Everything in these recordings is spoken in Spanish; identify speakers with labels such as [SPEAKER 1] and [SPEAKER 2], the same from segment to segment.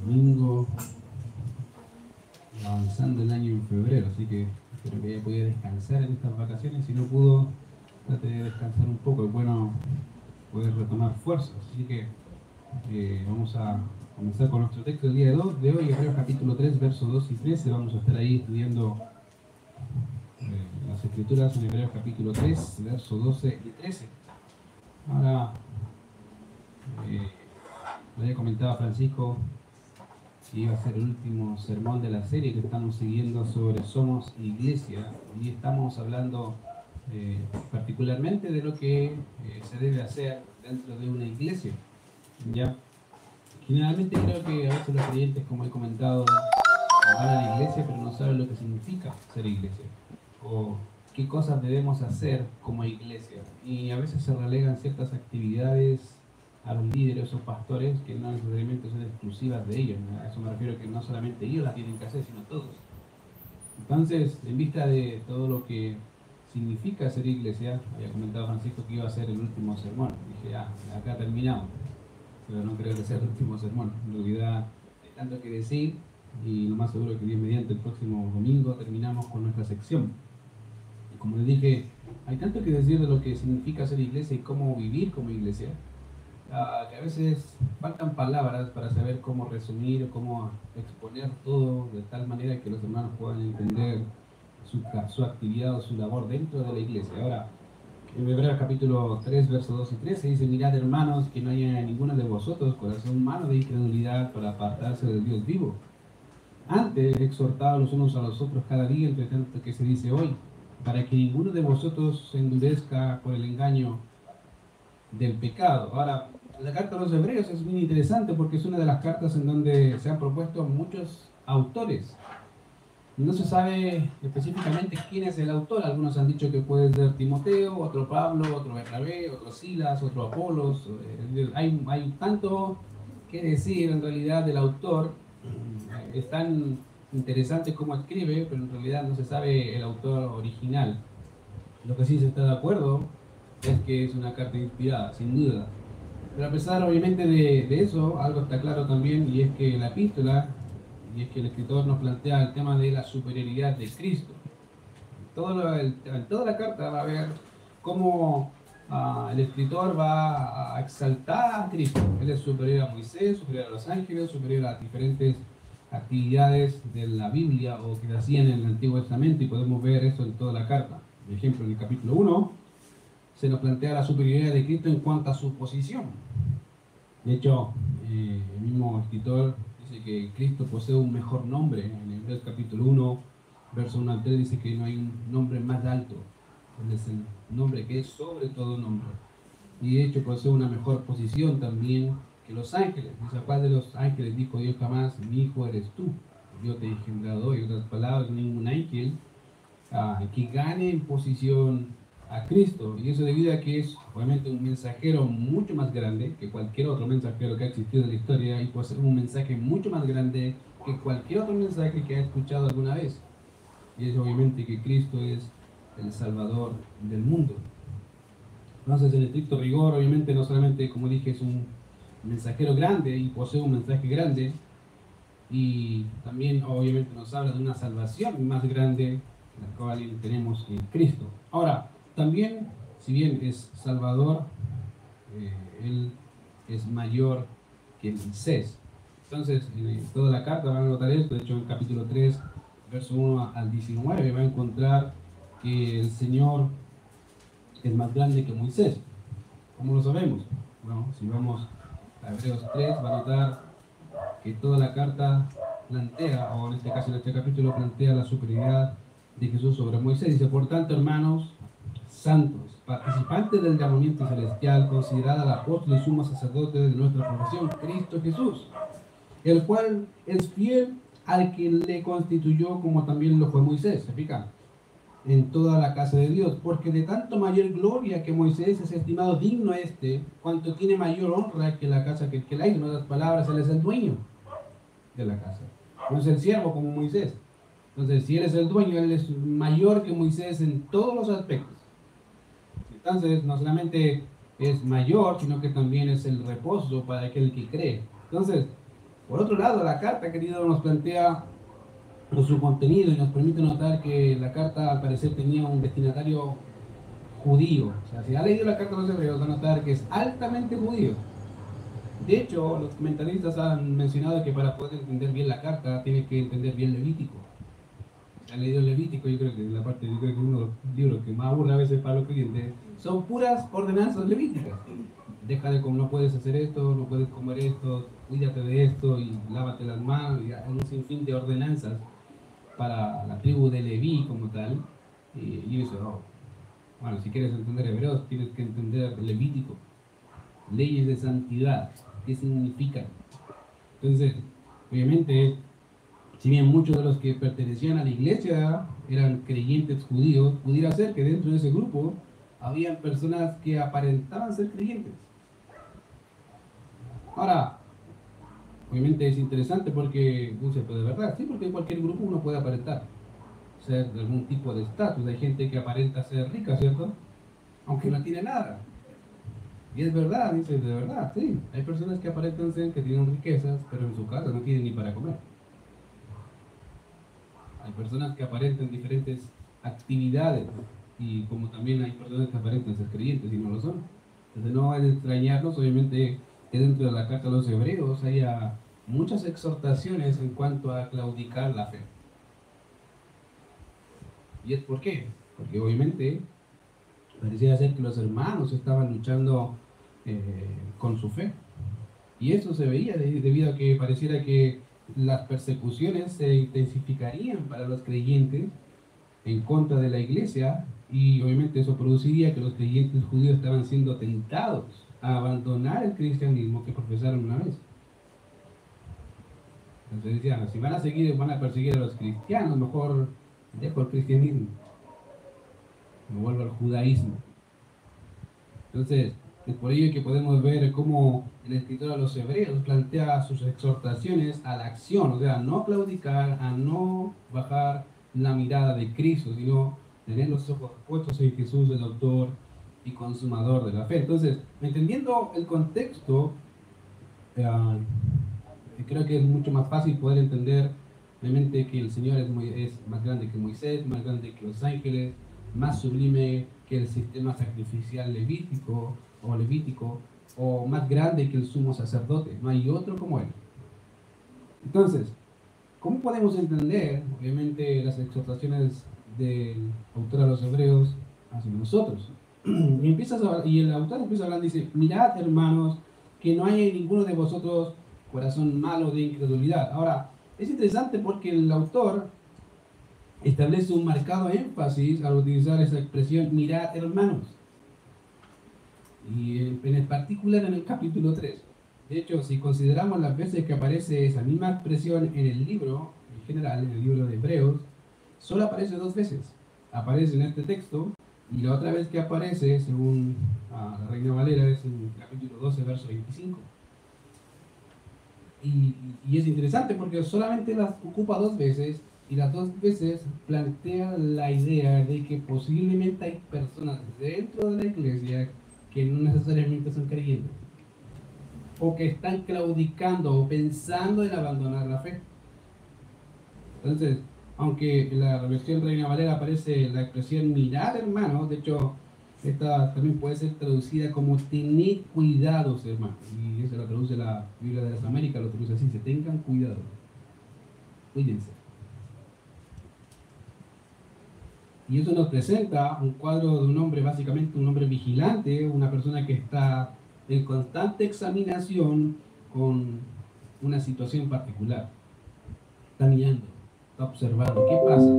[SPEAKER 1] domingo, avanzando el año en febrero, así que espero que haya podido descansar en estas vacaciones. Si no pudo, trate de descansar un poco, es bueno poder retomar fuerzas. Así que eh, vamos a comenzar con nuestro texto del día de hoy, Hebreos capítulo 3, versos 2 y 13. Vamos a estar ahí estudiando eh, las escrituras en Hebreos capítulo 3, versos 12 y 13. Ahora, eh, le había comentado Francisco iba a ser el último sermón de la serie que estamos siguiendo sobre Somos Iglesia y estamos hablando eh, particularmente de lo que eh, se debe hacer dentro de una iglesia. ¿ya? Generalmente creo que a veces los creyentes, como he comentado, van a la iglesia pero no saben lo que significa ser iglesia o qué cosas debemos hacer como iglesia. Y a veces se relegan ciertas actividades a los líderes o pastores que no necesariamente son exclusivas de ellos. A eso me refiero que no solamente ellos las tienen que hacer, sino todos. Entonces, en vista de todo lo que significa ser iglesia, había comentado Francisco que iba a ser el último sermón. Dije, ah, acá terminamos. Pero no creo que sea el último sermón. En realidad, hay tanto que decir y lo más seguro que bien mediante el próximo domingo terminamos con nuestra sección. Como les dije, hay tanto que decir de lo que significa ser iglesia y cómo vivir como iglesia que a veces faltan palabras para saber cómo resumir cómo exponer todo de tal manera que los hermanos puedan entender su, su actividad o su labor dentro de la iglesia. Ahora, en Hebreos capítulo 3, versos 2 y 3 se dice, mirad hermanos, que no haya ninguno de vosotros corazón humano de incredulidad para apartarse del Dios vivo. Antes, exhortados los unos a los otros cada día, entre tanto que se dice hoy, para que ninguno de vosotros se endurezca por el engaño del pecado. Ahora, la carta de los hebreos es muy interesante porque es una de las cartas en donde se han propuesto muchos autores. No se sabe específicamente quién es el autor. Algunos han dicho que puede ser Timoteo, otro Pablo, otro Bernabé, otro Silas, otro Apolos. Eh, hay, hay tanto que decir en realidad del autor. Es tan interesante cómo escribe, pero en realidad no se sabe el autor original. Lo que sí se está de acuerdo es que es una carta inspirada, sin duda. Pero a pesar obviamente de, eso, algo está claro también y es que la epístola, y es que el escritor nos plantea el tema de la superioridad de Cristo. Todo en toda la carta va a ver cómo ah, el escritor va a exaltar a Cristo. Él es superior a Moisés, superior a los ángeles, superior a diferentes actividades de la Biblia o que hacían en el Antiguo Testamento y podemos ver eso en toda la carta. Por ejemplo, en el capítulo 1 se nos plantea la superioridad de Cristo en cuanto a su posición. De hecho, eh, el mismo escritor dice que Cristo posee un mejor nombre. En el capítulo 1, verso 1 al 3 dice que no hay un nombre más alto. Es el nombre que es sobre todo nombre. Y de hecho posee una mejor posición también que los ángeles. Dice, ¿cuál de los ángeles dijo Dios jamás? Mi hijo eres tú. Yo te he engendrado. En otras palabras, ningún ángel ah, que gane en posición a Cristo. Y eso debido a que es obviamente un mensajero mucho más grande que cualquier otro mensajero que ha existido en la historia y ser un mensaje mucho más grande que cualquier otro mensaje que ha escuchado alguna vez. Y es obviamente que Cristo es el Salvador del mundo. Entonces, en estricto rigor, obviamente no solamente, como dije, es un mensajero grande y posee un mensaje grande, y también obviamente nos habla de una salvación más grande, la cual tenemos en Cristo. Ahora, también, si bien es Salvador, eh, él es mayor que Moisés. Entonces, en toda la carta van a notar esto, de hecho en capítulo 3, verso 1 al 19, va a encontrar que el Señor es más grande que Moisés. ¿Cómo lo sabemos? Bueno, si vamos a Hebreos 3, va a notar que toda la carta plantea, o en este caso en este capítulo plantea la superioridad de Jesús sobre Moisés. Dice, por tanto, hermanos, santos, participantes del llamamiento celestial, considerada al apóstol y sumo sacerdote de nuestra profesión, Cristo Jesús, el cual es fiel al que le constituyó como también lo fue Moisés, ¿se fija? En toda la casa de Dios, porque de tanto mayor gloria que Moisés es estimado digno este, cuanto tiene mayor honra que la casa que que la hizo, en otras palabras, él es el dueño de la casa, no es el siervo como Moisés. Entonces, si él es el dueño, él es mayor que Moisés en todos los aspectos. Entonces, no solamente es mayor, sino que también es el reposo para aquel que cree. Entonces, Por otro lado, la carta, querido, nos plantea su contenido y nos permite notar que la carta al parecer tenía un destinatario judío. O sea, si ha leído la carta de los hebreos, va a notar que es altamente judío. De hecho, los comentaristas han mencionado que para poder entender bien la carta, tienes que entender bien Levítico. Ha leído Levítico, yo creo que la parte, yo creo que uno de los libros que más aburre a veces para los clientes son puras ordenanzas levíticas. Deja de no puedes hacer esto, no puedes comer esto, cuídate de esto y lávate las manos, y hay un sinfín de ordenanzas para la tribu de Leví como tal. Y yo eso, oh, bueno, si quieres entender hebreos, tienes que entender Levítico, leyes de santidad, qué significan. Entonces, obviamente, si bien muchos de los que pertenecían a la iglesia eran creyentes judíos, pudiera ser que dentro de ese grupo habían personas que aparentaban ser creyentes. Ahora, obviamente es interesante porque, no se puede verdad, sí, porque en cualquier grupo uno puede aparentar ser de algún tipo de estatus. Hay gente que aparenta ser rica, ¿cierto? Aunque no tiene nada. Y es verdad, dice, de verdad, sí. Hay personas que aparentan ser que tienen riquezas, pero en su casa no tienen ni para comer. Hay personas que aparentan diferentes actividades y como también hay personas que aparentan ser creyentes y no lo son. Entonces no es extrañarnos, obviamente, que dentro de la carta de los hebreos haya muchas exhortaciones en cuanto a claudicar la fe. ¿Y es por qué? Porque obviamente parecía ser que los hermanos estaban luchando eh, con su fe. Y eso se veía debido a que pareciera que las persecuciones se intensificarían para los creyentes en contra de la iglesia y obviamente eso produciría que los creyentes judíos estaban siendo tentados a abandonar el cristianismo que profesaron una vez. Entonces decían, si van a seguir, van a perseguir a los cristianos, mejor dejo el cristianismo, me vuelvo al judaísmo. Entonces, es por ello que podemos ver cómo el escritor de los hebreos plantea sus exhortaciones a la acción, o sea, a no claudicar, a no bajar la mirada de Cristo, sino tener los ojos puestos en Jesús, el autor y consumador de la fe. Entonces, entendiendo el contexto, eh, creo que es mucho más fácil poder entender Obviamente que el Señor es, muy, es más grande que Moisés, más grande que los ángeles, más sublime que el sistema sacrificial levítico o levítico, o más grande que el sumo sacerdote. No hay otro como él. Entonces, ¿cómo podemos entender, obviamente, las exhortaciones del autor a los hebreos hacia nosotros? Y, empiezas y el autor empieza a hablar y dice, mirad hermanos, que no haya en ninguno de vosotros corazón malo de incredulidad. Ahora, es interesante porque el autor establece un marcado énfasis al utilizar esa expresión mirad hermanos. Y en el particular en el capítulo 3. De hecho, si consideramos las veces que aparece esa misma expresión en el libro, en general, en el libro de Hebreos, solo aparece dos veces. Aparece en este texto y la otra vez que aparece, según ah, la Reina Valera, es en el capítulo 12, verso 25. Y, es interesante porque solamente las ocupa dos veces y las dos veces plantea la idea de que posiblemente hay personas dentro de la iglesia que no necesariamente son creyentes o que están claudicando o pensando en abandonar la fe. Entonces, aunque en la versión Reina Valera aparece la expresión mirad hermano, de hecho esta también puede ser traducida como tened cuidados, hermano. Y eso lo traduce la Biblia de las Américas, lo traduce así, se tengan cuidado. Cuídense. Y eso nos presenta un cuadro de un hombre, básicamente un hombre vigilante, una persona que está en constante examinación con una situación particular. Está mirando, está observando. ¿Qué pasa?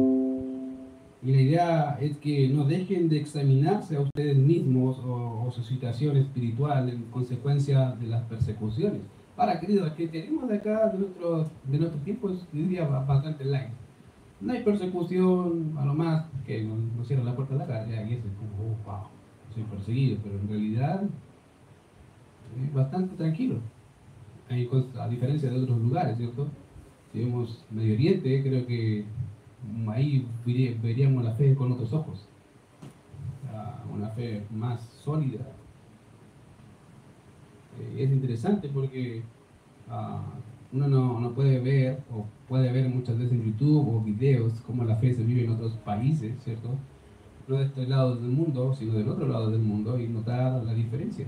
[SPEAKER 1] Y la idea es que no dejen de examinarse a ustedes mismos o, su situación espiritual en consecuencia de las persecuciones. Ahora, queridos, que tenemos de acá, de nuestro, de nuestro tiempo, es, diría, bastante light. No hay persecución, a lo más que nos, cierra la puerta de la calle, y es como, oh, wow, soy perseguido, pero en realidad es bastante tranquilo. a diferencia de otros lugares, ¿cierto? Si vemos Medio Oriente, creo que ahí veríamos la fe con otros ojos, una fe más sólida. Eh, es interesante porque ah, uno no, no, puede ver o puede ver muchas veces en YouTube o videos cómo la fe se vive en otros países, ¿cierto? No de este lado del mundo, sino del otro lado del mundo y notar la diferencia.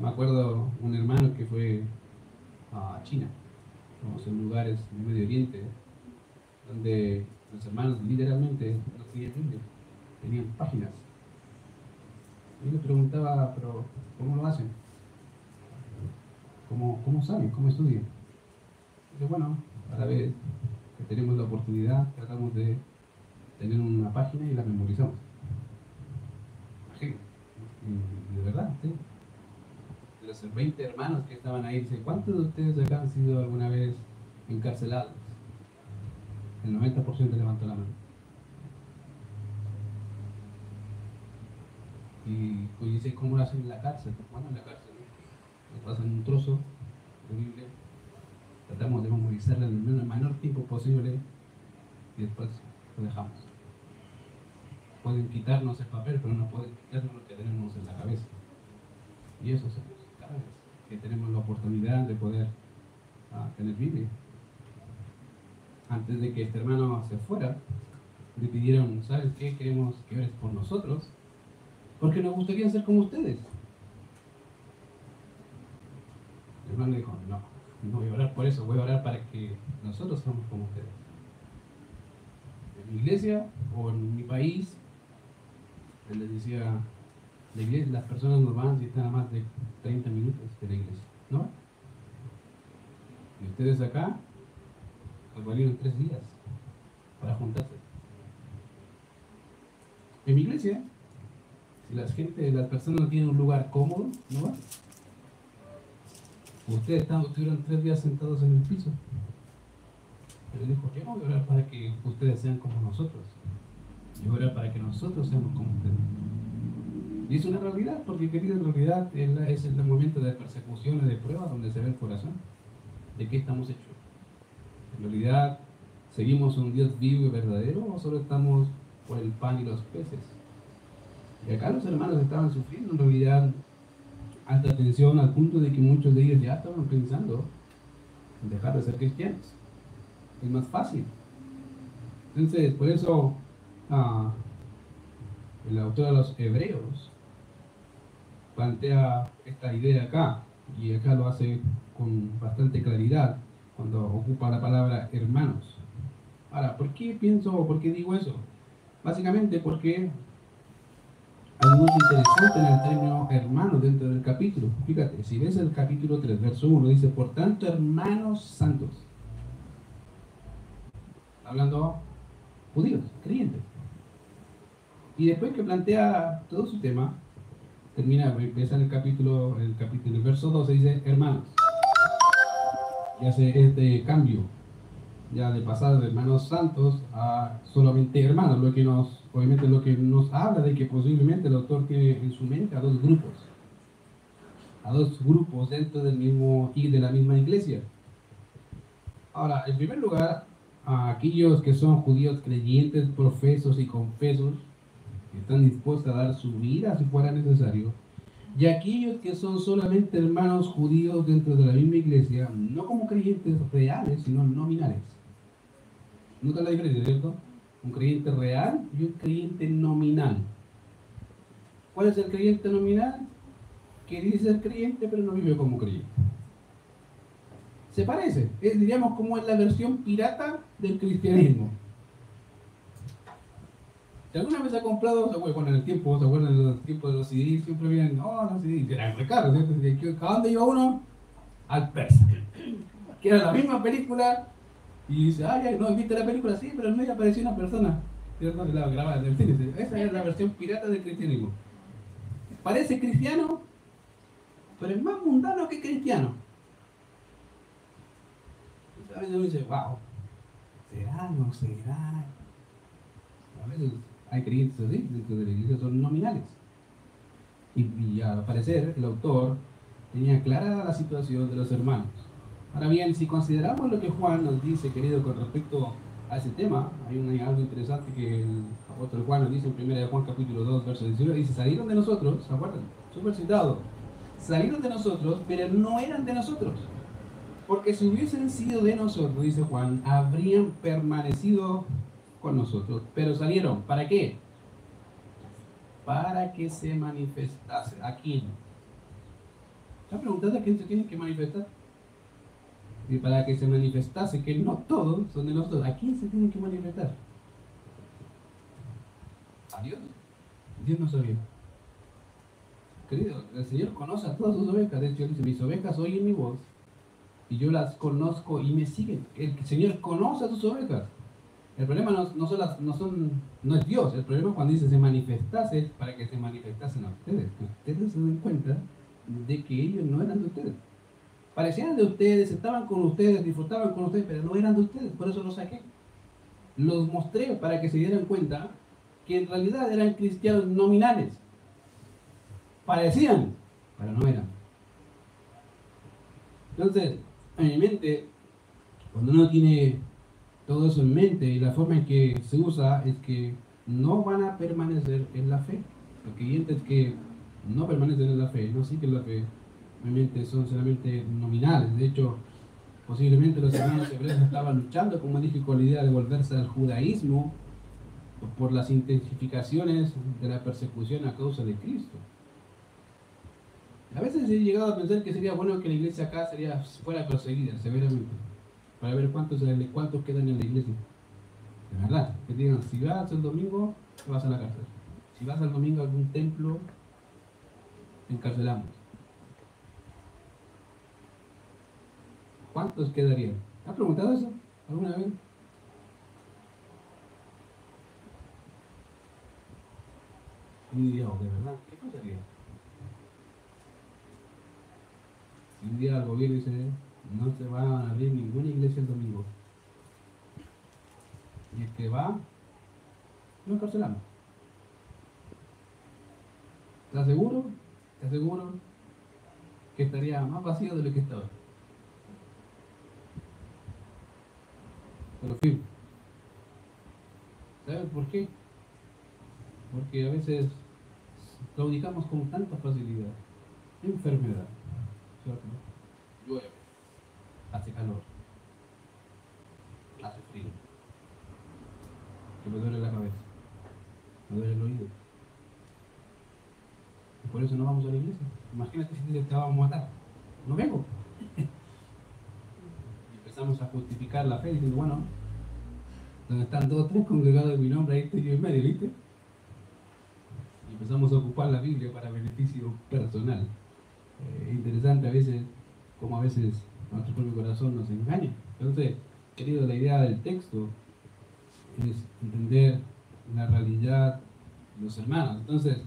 [SPEAKER 1] me acuerdo un hermano que fue a China, como en lugares del Medio Oriente, donde los hermanos literalmente no tenían tenían páginas. Y le preguntaba, pero ¿cómo lo hacen? ¿Cómo, cómo saben? ¿Cómo estudian? Y bueno, a la vez que tenemos la oportunidad, tratamos de tener una página y la memorizamos. de verdad, ¿sí? De los 20 hermanos que estaban ahí, dice, ¿cuántos de ustedes acá han sido alguna vez encarcelados? El 90% levantó la mano. Y pues dice, ¿cómo lo hacen en la cárcel? Bueno, en la cárcel nos pasan un trozo de Biblia, tratamos de memorizarla en el menor tiempo posible y después lo dejamos. Pueden quitarnos el papel, pero no pueden quitarnos lo que tenemos en la cabeza. Y eso es cada vez que tenemos la oportunidad de poder ah, tener Biblia. Antes de que este hermano se fuera, le pidieron, ¿sabes qué? Queremos que ores por nosotros, porque nos gustaría ser como ustedes. Hermano dijo, no, no voy a orar por eso, voy a orar para que nosotros seamos como ustedes. En mi iglesia o en mi país, él les decía, las personas no van si están a más de 30 minutos de la iglesia, ¿no? Y ustedes acá, pues valieron tres días para juntarse. En mi iglesia, si la gente, las personas no tienen un lugar cómodo, no Ustedes estuvieron tres días sentados en el piso. Pero dijo, yo no voy a orar para que ustedes sean como nosotros. Yo voy orar para que nosotros seamos como ustedes. Y es una realidad, porque querido, en realidad es el momento de persecución y de prueba donde se ve el corazón. ¿De qué estamos hechos? En realidad, ¿seguimos un Dios vivo y verdadero o solo estamos por el pan y los peces? Y acá los hermanos estaban sufriendo en realidad alta atención al punto de que muchos de ellos ya estaban pensando en dejar de ser cristianos. Es más fácil. Entonces, por eso ah, el autor de los Hebreos plantea esta idea acá, y acá lo hace con bastante claridad cuando ocupa la palabra hermanos. Ahora, ¿por qué pienso por qué digo eso? Básicamente porque algo muy interesante en el término hermano dentro del capítulo. Fíjate, si ves el capítulo 3, verso 1, dice, por tanto, hermanos santos. Hablando judíos, creyentes. Y después que plantea todo su tema, termina, ves en el capítulo, el capítulo, el verso 12, dice, hermanos. Y hace este cambio, ya de pasar de hermanos santos a solamente hermanos, lo que nos obviamente lo que nos habla de que posiblemente el autor tiene en su mente a dos grupos, a dos grupos dentro del mismo y de la misma iglesia. Ahora, en primer lugar, a aquellos que son judíos creyentes, profesos y confesos, que están dispuestos a dar su vida si fuera necesario, y aquellos que son solamente hermanos judíos dentro de la misma iglesia, no como creyentes reales, sino nominales. ¿Nota la diferencia, cierto? Un creyente real y un creyente nominal. ¿Cuál es el creyente nominal? Que dice ser creyente pero no vive como creyente. Se parece, es, diríamos como es la versión pirata del cristianismo. Si alguna vez ha comprado, bueno, en el tiempo, ¿se acuerdan de los tiempos de los CDs? Siempre habían, no, los CDs, eran muy caros, ¿A dónde iba uno? Al persa. Que era la misma película y dice, ay, no, ¿viste la película? Sí, pero en medio apareció una persona. La grabada del cine. Esa es la versión pirata del cristianismo. Parece cristiano, pero es más mundano que cristiano. a veces uno dice, wow, ¿será? ¿No será? A veces hay creyentes así, dentro de la iglesia son nominales. Y, y al parecer el autor tenía clara la situación de los hermanos Ahora bien, si consideramos lo que Juan nos dice, querido, con respecto a ese tema, hay algo interesante que el apóstol Juan nos dice en 1 Juan capítulo 2, verso 19, dice, salieron de nosotros, ¿se acuerdan? Súper citado. salieron de nosotros, pero no eran de nosotros. Porque si hubiesen sido de nosotros, dice Juan, habrían permanecido con nosotros. Pero salieron, ¿para qué? Para que se manifestase. ¿A quién? ¿Se ha preguntado a quién se tiene que manifestar? Y para que se manifestase, que no todos son de nosotros, ¿a quién se tienen que manifestar? A Dios. Dios no sabía. Querido, el Señor conoce a todas sus ovejas. De hecho, dice, mis ovejas oyen mi voz y yo las conozco y me siguen. El Señor conoce a sus ovejas. El problema no, no, son las, no, son, no es Dios, el problema es cuando dice se manifestase para que se manifestasen a ustedes. Ustedes se den cuenta de que ellos no eran de ustedes. Parecían de ustedes, estaban con ustedes, disfrutaban con ustedes, pero no eran de ustedes, por eso los saqué. Los mostré para que se dieran cuenta que en realidad eran cristianos nominales. Parecían, pero no eran. Entonces, en mi mente, cuando uno tiene todo eso en mente y la forma en que se usa es que no van a permanecer en la fe. Los creyentes que no permanecen en la fe, no siguen la fe, obviamente son solamente nominales. De hecho, posiblemente los hermanos hebreos estaban luchando, como dije, con la idea de volverse al judaísmo por las intensificaciones de la persecución a causa de Cristo. A veces he llegado a pensar que sería bueno que la iglesia acá sería, fuera perseguida severamente, para ver cuántos, cuántos quedan en la iglesia. De verdad, que digan, si vas el domingo, vas a la cárcel. Si vas al domingo a algún templo, te encarcelamos. ¿Cuántos quedarían? ¿Has preguntado eso alguna vez? Y Dios, de verdad, ¿qué pasaría? Si un día el gobierno dice, no se va a abrir ninguna iglesia el domingo. Y el que va, lo encarcelamos. ¿Estás seguro? ¿Estás seguro que estaría más vacío de lo que está hoy? Pero fin. ¿Sabes por qué? Porque a veces claudicamos con tanta facilidad. Enfermedad, ¿cierto? Llueve, hace calor, hace frío, que me duele la cabeza, me duele el oído. Y por eso no vamos a la iglesia. Imagínate si te vamos a matar. No vengo. Y empezamos a justificar la fe diciendo, bueno, donde están dos o tres congregados en mi nombre, ahí estoy yo en medio, ¿viste? empezamos a ocupar la Biblia para beneficio personal. Eh, interesante a veces, como a veces nuestro propio corazón nos engaña. Entonces, querido, la idea del texto es entender la realidad de los hermanos. Entonces,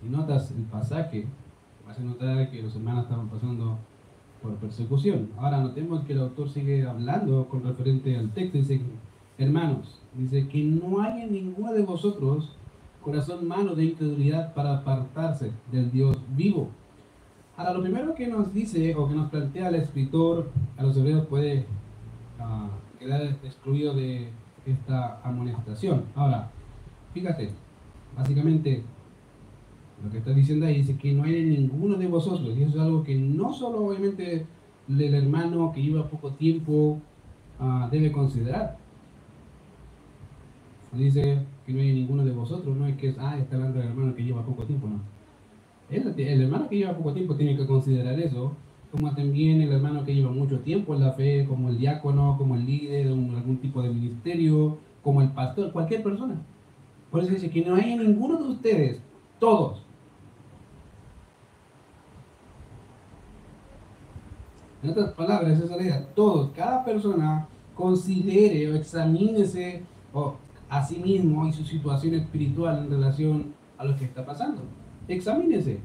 [SPEAKER 1] si notas el pasaje, vas a notar que los hermanos estaban pasando por persecución. Ahora notemos que el autor sigue hablando con referente al texto. Dice, hermanos, dice que no haya ninguno de vosotros corazón malo de incredulidad para apartarse del Dios vivo. Ahora, lo primero que nos dice o que nos plantea el escritor a los hebreos puede uh, quedar excluido de esta amonestación. Ahora, fíjate, básicamente lo que está diciendo ahí dice que no hay ninguno de vosotros, y eso es algo que no solo obviamente el hermano que lleva poco tiempo uh, debe considerar. Dice, que no hay ninguno de vosotros, no es que, ah, está hablando del hermano que lleva poco tiempo, no. El, el hermano que lleva poco tiempo tiene que considerar eso, como también el hermano que lleva mucho tiempo en la fe, como el diácono, como el líder, de algún tipo de ministerio, como el pastor, cualquier persona. Por eso dice que no hay ninguno de ustedes, todos. En otras palabras, esa es. Todos, cada persona considere o examínese o a sí mismo y su situación espiritual en relación a lo que está pasando. Examínese.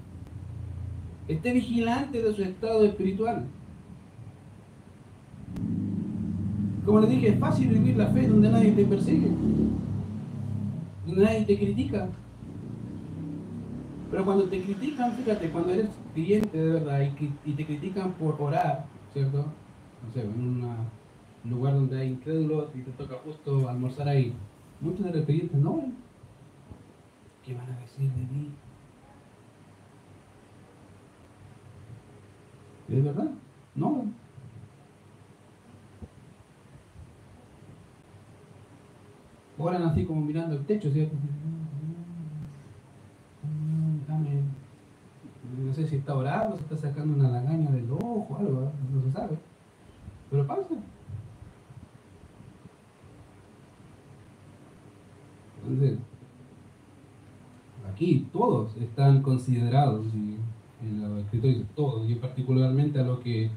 [SPEAKER 1] Esté vigilante de su estado espiritual. Como les dije, es fácil vivir la fe donde nadie te persigue, donde nadie te critica. Pero cuando te critican, fíjate, cuando eres cliente de verdad y, te critican por orar, ¿cierto? No sé, en un lugar donde hay incrédulos y te toca justo almorzar ahí Muchos de los creyentes no. ¿Qué van a decir de mí? ¿Es verdad? No. Oran así como mirando el techo, ¿cierto? No sé si está orando, si está sacando una lagaña del ojo, algo, no se sabe. Pero pasa. Entonces, aquí todos están considerados, y el escritor dice todos, y particularmente a lo que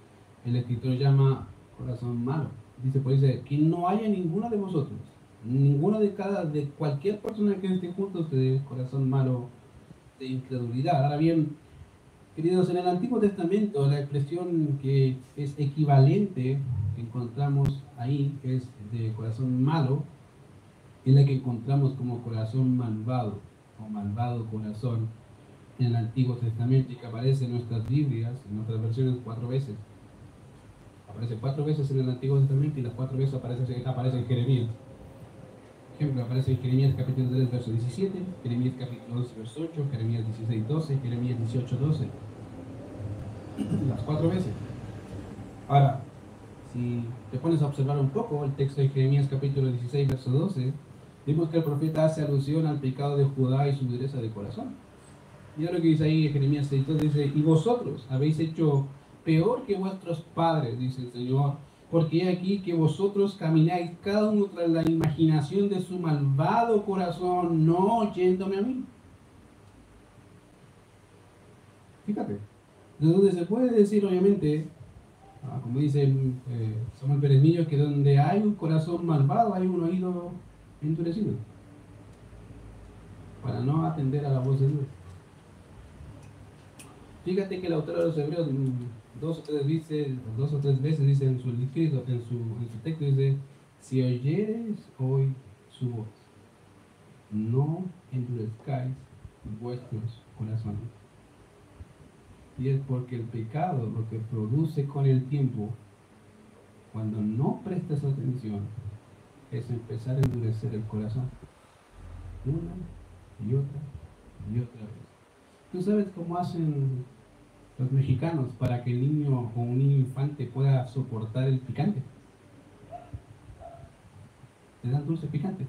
[SPEAKER 1] el escritor llama corazón malo. Dice, pues dice, que no haya ninguno de vosotros, ninguno de cada, de cualquier persona que esté junto a corazón malo de incredulidad. Ahora bien, queridos, en el Antiguo Testamento la expresión que es equivalente que encontramos ahí, es de corazón malo, es la que encontramos como corazón malvado o malvado corazón en el Antiguo Testamento y que aparece en nuestras Biblias, en nuestras versiones cuatro veces. Aparece cuatro veces en el Antiguo Testamento y las cuatro veces aparece, aparece en Jeremías. Ejemplo, aparece en Jeremías capítulo 3, verso 17, Jeremías capítulo 12, verso 8, Jeremías 16, 12, Jeremías 18, 12. Las cuatro veces. Ahora, si te pones a observar un poco el texto de Jeremías capítulo 16, verso 12, vimos que el profeta hace alusión al pecado de Judá y su dureza de corazón. Mira lo que dice ahí Jeremías 6, dice, y vosotros habéis hecho peor que vuestros padres, dice el Señor, porque aquí que vosotros camináis cada uno tras la imaginación de su malvado corazón, no oyéndome a mí. Fíjate, de donde se puede decir, obviamente, ah, como dice eh, Samuel Pérez que donde hay un corazón malvado hay un oído endurecido, para no atender a la voz de Dios. Fíjate que el autor de los Hebreos mm, dos veces, dos o tres veces dice en su escrito, en su, en su texto, dice, si oyeres hoy su voz, no endurezcáis vuestros corazones. Y es porque el pecado lo que produce con el tiempo, cuando no prestas atención, es empezar a endurecer el corazón. Una y otra y otra vez. ¿Tú sabes cómo hacen los mexicanos para que el niño o un niño infante pueda soportar el picante. Te dan dulce picante.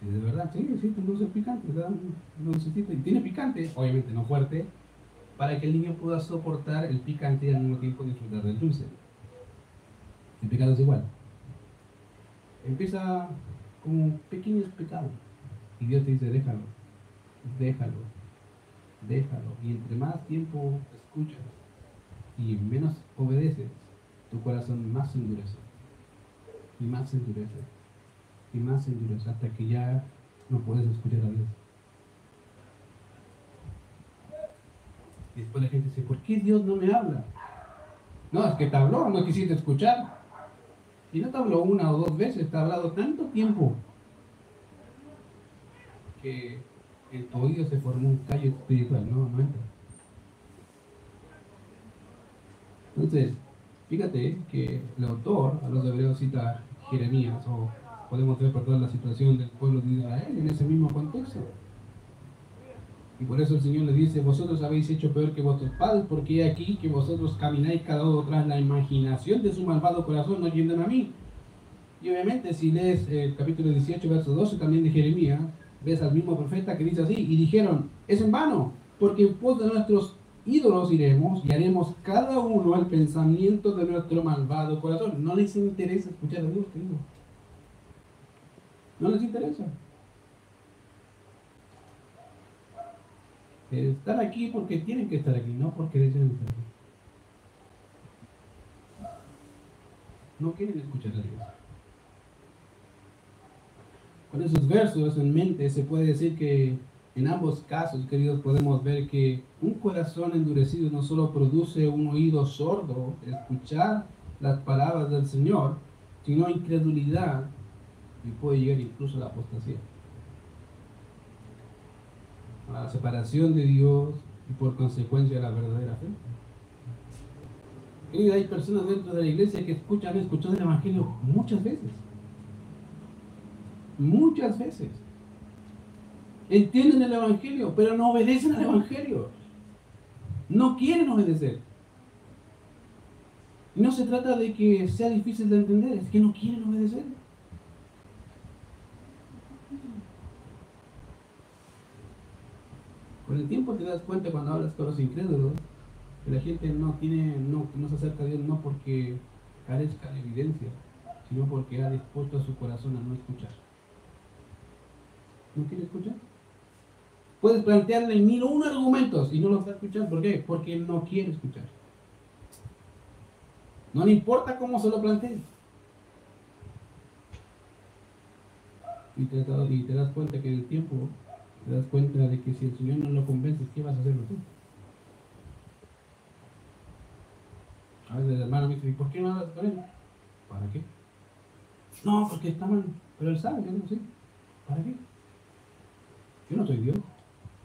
[SPEAKER 1] de verdad, sí, sí, un dulce picante, te dan dulcecito y tiene picante, obviamente no fuerte, para que el niño pueda soportar el picante y al mismo tiempo disfrutar del dulce. El pecado es igual. Empieza como pequeños pecados y Dios te dice, déjalo, déjalo, déjalo. Y entre más tiempo escuchas y menos obedeces, tu corazón más endurece. Y más endurece. Y más endurece hasta que ya no puedes escuchar a Dios. Y después la gente dice, ¿por qué Dios no me habla? No, es que te habló, no quisiste escuchar. Y no te habló una o dos veces, te ha hablado tanto tiempo que en tu oído se formó un callo espiritual, no, entra. Entonces, fíjate que el autor a los hebreos cita Jeremías, o podemos ver toda la situación del pueblo de Israel en ese mismo contexto. Y por eso el Señor le dice, vosotros habéis hecho peor que vuestros padres, porque aquí que vosotros camináis cada uno tras la imaginación de su malvado corazón, no yendo a mí. Y obviamente si lees el capítulo 18, verso 12 también de Jeremías, ves al mismo profeta que dice así, y dijeron, es en vano, porque en pos de nuestros ídolos iremos y haremos cada uno el pensamiento de nuestro malvado corazón. No les interesa escuchar a Dios, querido. No les interesa. Están aquí porque tienen que estar aquí, no porque deseen estar aquí. No quieren escuchar a Dios. Con esos versos en mente se puede decir que en ambos casos, queridos, podemos ver que un corazón endurecido no solo produce un oído sordo, escuchar las palabras del Señor, sino incredulidad y puede llegar incluso a la apostasía. A la separación de Dios y por consecuencia la verdadera fe. Y hay personas dentro de la iglesia que escuchan, han escuchado el Evangelio muchas veces muchas veces. Entienden el Evangelio, pero no obedecen al Evangelio. No quieren obedecer. Y no se trata de que sea difícil de entender, es que no quieren obedecer. Con el tiempo te das cuenta cuando hablas con los incrédulos que la gente no tiene, no, no se acerca a Dios no porque carezca de evidencia, sino porque ha dispuesto a su corazón a no escuchar. ¿No quiere escuchar? Puedes plantearle mil un argumentos y no los va a escuchar. ¿Por qué? Porque no quiere escuchar. No le importa cómo se lo plantee. Y te, y te das cuenta que en el tiempo te das cuenta de que si el Señor no lo convence, ¿qué vas a hacer tú? A veces el hermano me dice, ¿y por qué no hablas con él? ¿Para qué? No, porque está mal. Pero él sabe que no, sí. ¿Para qué? Yo no soy Dios.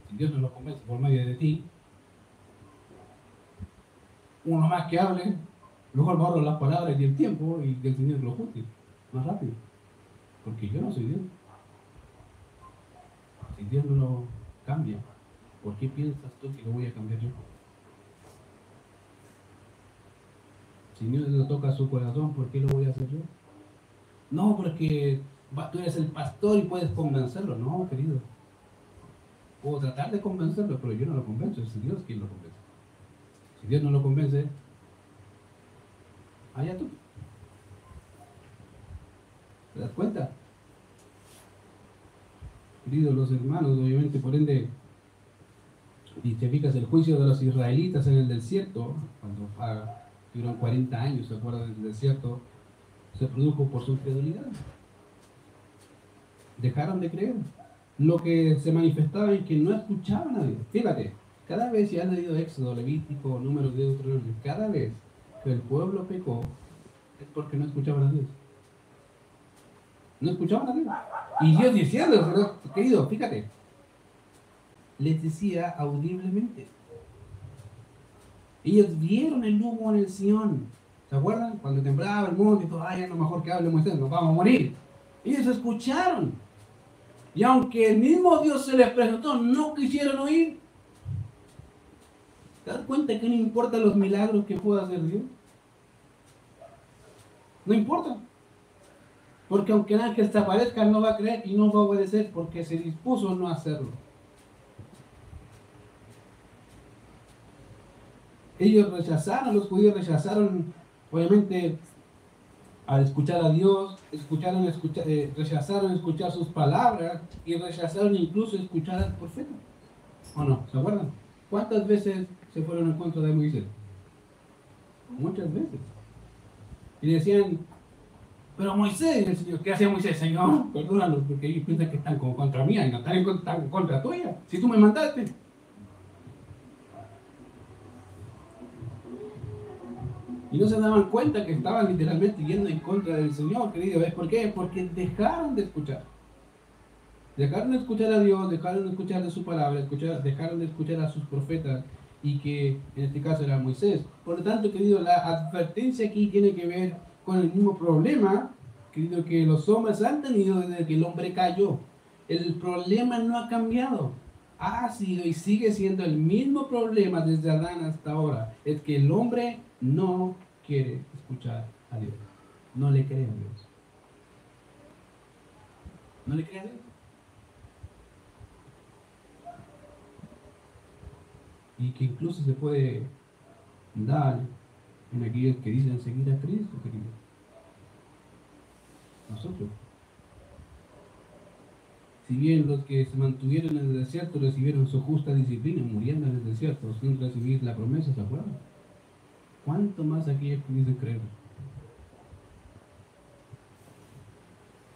[SPEAKER 1] Si Dios no lo convence por medio de ti, uno más que hable, luego ahorro las palabras y el tiempo y que el Señor lo juzgue más rápido. Porque yo no soy Dios. Si Dios no lo cambia, ¿por qué piensas tú que lo voy a cambiar yo? Si Dios le toca su corazón, ¿por qué lo voy a hacer yo? No, porque tú eres el pastor y puedes convencerlo. No, querido. Puedo tratar de convencerlo, pero yo no lo convenzo. Es Dios quien lo convence. Si Dios no lo convence, allá tú. ¿Te das cuenta? Queridos los hermanos, obviamente, por ende, y te fijas el juicio de los israelitas en el desierto, cuando tuvieron 40 años, ¿se acuerdan del desierto? Se produjo por su incredulidad. Dejaron de creer. Lo que se manifestaba es que no escuchaban a Dios. Fíjate, cada vez si han leído Éxodo, Levítico, Números de Deuteronomio, cada vez que el pueblo pecó, es porque no escuchaban a Dios. No escuchaban a Dios. Y Dios diciendo, querido, fíjate, les decía audiblemente. Ellos vieron el humo en el Sion. ¿Se acuerdan? Cuando temblaba el mundo todo, ay, a lo mejor que hable Moisés, nos vamos a morir. Ellos escucharon. Y aunque el mismo Dios se les presentó, no quisieron oír. ¿Te das cuenta que no importa los milagros que pueda hacer Dios? No importa. Porque aunque el ángel se aparezca, no va a creer y no va a obedecer porque se dispuso no hacerlo. Ellos rechazaron, los judíos rechazaron, obviamente, al escuchar a Dios, escucharon, escuchar, eh, rechazaron escuchar sus palabras y rechazaron incluso escuchar al profeta. ¿O no? ¿Se acuerdan? ¿Cuántas veces se fueron en contra de Moisés? Muchas veces. Y decían, pero Moisés, ¿qué hacía Moisés? Señor, perdónalos, porque ellos piensan que están como contra mí, y no están en contra, tuya. Si tú me mandaste. Y no se daban cuenta que estaban literalmente yendo en contra del Señor, querido. ¿Ves por qué? Porque dejaron de escuchar. Dejaron de escuchar a Dios, dejaron de escuchar de su palabra, escuchar, dejaron de escuchar a sus profetas y que en este caso era Moisés. Por lo tanto, querido, la advertencia aquí tiene que ver con el mismo problema, querido, que los hombres han tenido desde que el hombre cayó. El problema no ha cambiado. Ha sido y sigue siendo el mismo problema desde Adán hasta ahora. Es que el hombre no quiere escuchar a Dios. No le cree a Dios. No le cree a Dios. Y que incluso se puede dar en aquellos que dicen seguir a Cristo, querido. Nosotros. Si bien los que se mantuvieron en el desierto recibieron su justa disciplina, muriendo en el desierto, sin recibir la promesa, ¿se acuerdan? ¿Cuánto más aquellos que dicen creer?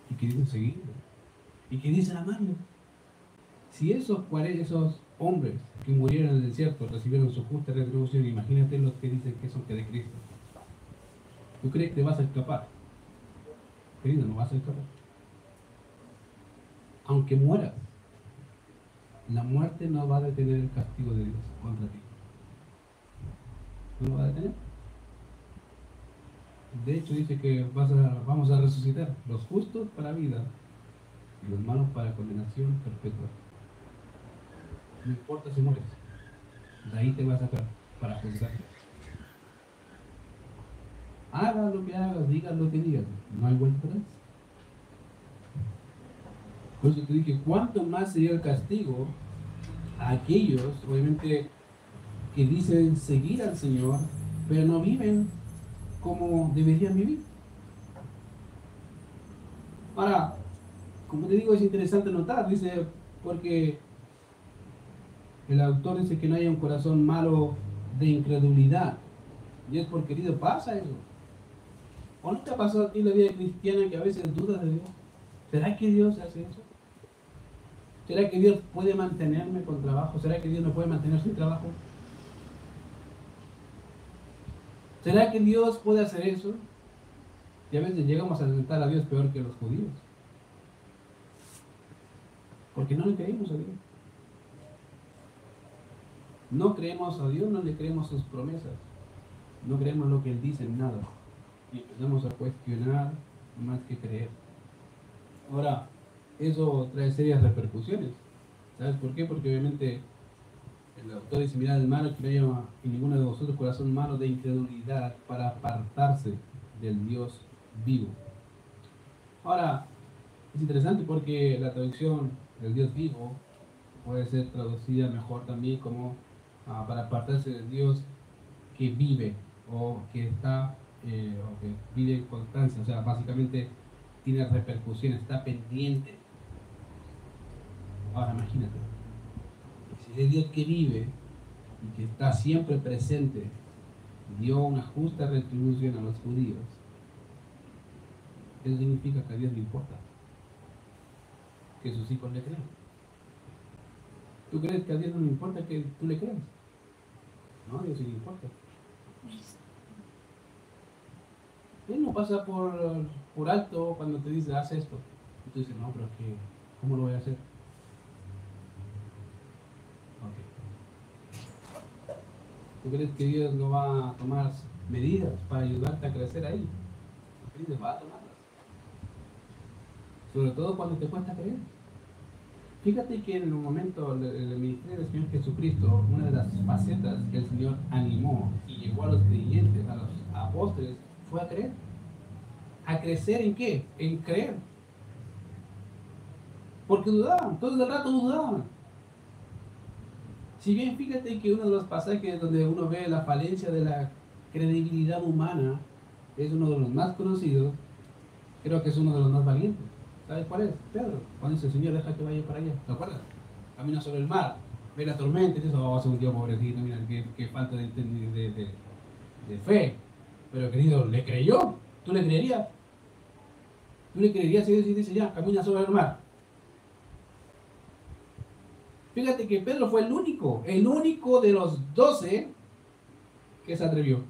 [SPEAKER 1] Y que dicen seguir. Y que dicen amarlo. Si esos, esos hombres que murieron en el desierto recibieron su justa retribución, imagínate los que dicen que son que de Cristo. ¿Tú crees que te vas a escapar? Querido, no vas a escapar. Aunque mueras, la muerte no va a detener el castigo de Dios contra ti. ¿No lo va a detener? De hecho, dice que vamos a resucitar los justos para vida y los malos para condenación perpetua. No importa si mueres, de ahí te vas a sacar para juzgar. Haga lo que hagas, diga lo que digas. No hay vuelta atrás. Por eso te dije, ¿cuánto más sería el castigo a aquellos, obviamente, que dicen seguir al Señor, pero no viven como deberían vivir? Ahora, como te digo, es interesante notar, dice, porque el autor dice que no haya un corazón malo de incredulidad. Y es por querido pasa eso. ¿O no te ha pasado a ti la vida cristiana que a veces dudas de Dios? ¿Será que Dios hace eso? ¿Será que Dios puede mantenerme con trabajo? ¿Será que Dios me puede mantener sin trabajo? ¿Será que Dios puede hacer eso? Y a veces llegamos a alimentar a Dios peor que los judíos. Porque no le creemos a Dios. No creemos a Dios, no le creemos sus promesas. No creemos lo que Él dice en nada. Y empezamos a cuestionar más que creer. Ahora, eso trae serias repercusiones. ¿Sabes por qué? Porque obviamente el autor dice, mirad hermano, que no haya en ninguno de vosotros corazón malo de incredulidad para apartarse del Dios vivo. Ahora, es interesante porque la traducción del Dios vivo puede ser traducida mejor también como ah, para apartarse del Dios que vive o que está eh, o que vive en constancia, o sea, básicamente tiene repercusiones, está pendiente Ahora imagínate, si es Dios que vive y que está siempre presente, dio una justa retribución a los judíos, eso significa que a Dios le importa que sus hijos le crean. ¿Tú crees que a Dios no le importa que tú le creas? No, a Dios sí le importa. Él no pasa por, por alto cuando te dice, haz esto. Y tú dices, no, pero es que, ¿cómo lo voy a hacer? ¿Tú crees que Dios no va a tomar medidas para ayudarte a crecer ahí? Dios va a tomarlas. Sobre todo cuando te cuesta creer. Fíjate que en el momento del ministerio del Señor Jesucristo, una de las facetas que el Señor animó y llevó a los creyentes, a los apóstoles, fue a creer. ¿A crecer en qué? En creer. Porque dudaban, todo el rato dudaban. Si bien fíjate que uno de los pasajes donde uno ve la falencia de la credibilidad humana es uno de los más conocidos, creo que es uno de los más valientes. ¿Sabes cuál es? Pedro. Cuando dice, Señor, deja que vaya para allá. ¿Te acuerdas? Camina sobre el mar, ve la tormenta y dice, oh, ser un día pobrecito, mira, qué, falta de, de, de, fe. Pero querido, ¿le creyó? ¿Tú le creerías? ¿Tú le creerías si Dios dice, ya, camina sobre el mar? Fíjate que Pedro fue el único, el único de los doce que se atrevió.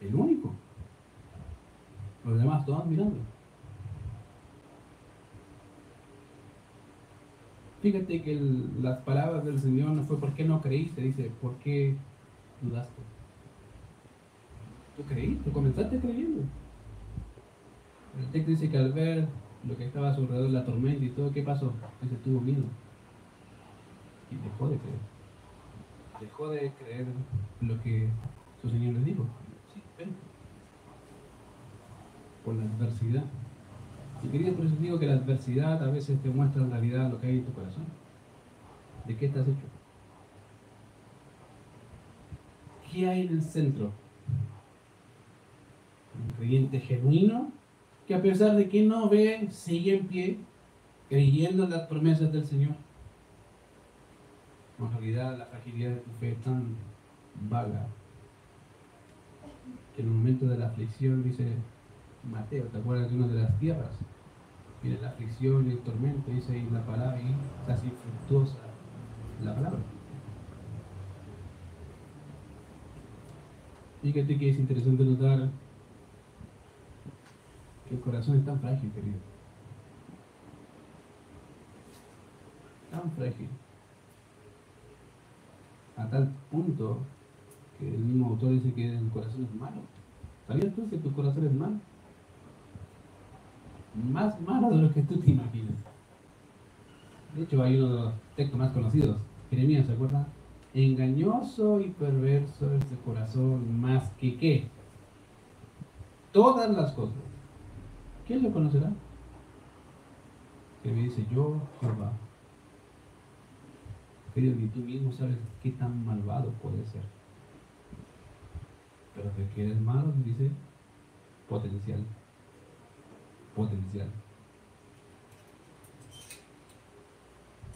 [SPEAKER 1] El único. Los demás todos mirando. Fíjate que las palabras del Señor no fue ¿por qué no creíste? Dice, ¿por qué dudaste? Tú creíste, comenzaste creyendo. El texto dice que al ver lo que estaba a su alrededor, la tormenta y todo, ¿qué pasó? Dice, tuvo miedo dejó de creer. Dejó de creer lo que su Señor le dijo. Sí, ven. Por la adversidad. Y querido, por eso digo que la adversidad a veces te muestra en realidad lo que hay en tu corazón. ¿De qué estás hecho? ¿Qué hay en el centro? Un creyente genuino que a pesar de que no ve, sigue en pie, creyendo en las promesas del Señor en realidad la fragilidad de tu fe es tan vaga que en el momento de la aflicción dice Mateo, ¿te acuerdas de una de las tierras? Viene la aflicción y el tormento, dice ahí la palabra y así fructuosa la palabra. Fíjate que es interesante notar que el corazón es tan frágil, querido. Tan frágil a tal punto que el mismo autor dice que el corazón es malo. ¿Sabías tú que tu corazón es malo? Más malo de lo que tú te imaginas. De hecho, hay uno de los textos más conocidos, Jeremías, ¿se acuerda? Engañoso y perverso es el corazón más que qué. todas las cosas. ¿Quién lo conocerá? Que me dice, yo, Jehová. Querido, ni tú mismo sabes qué tan malvado puede ser. Pero de que eres malo, dice, potencial. Potencial.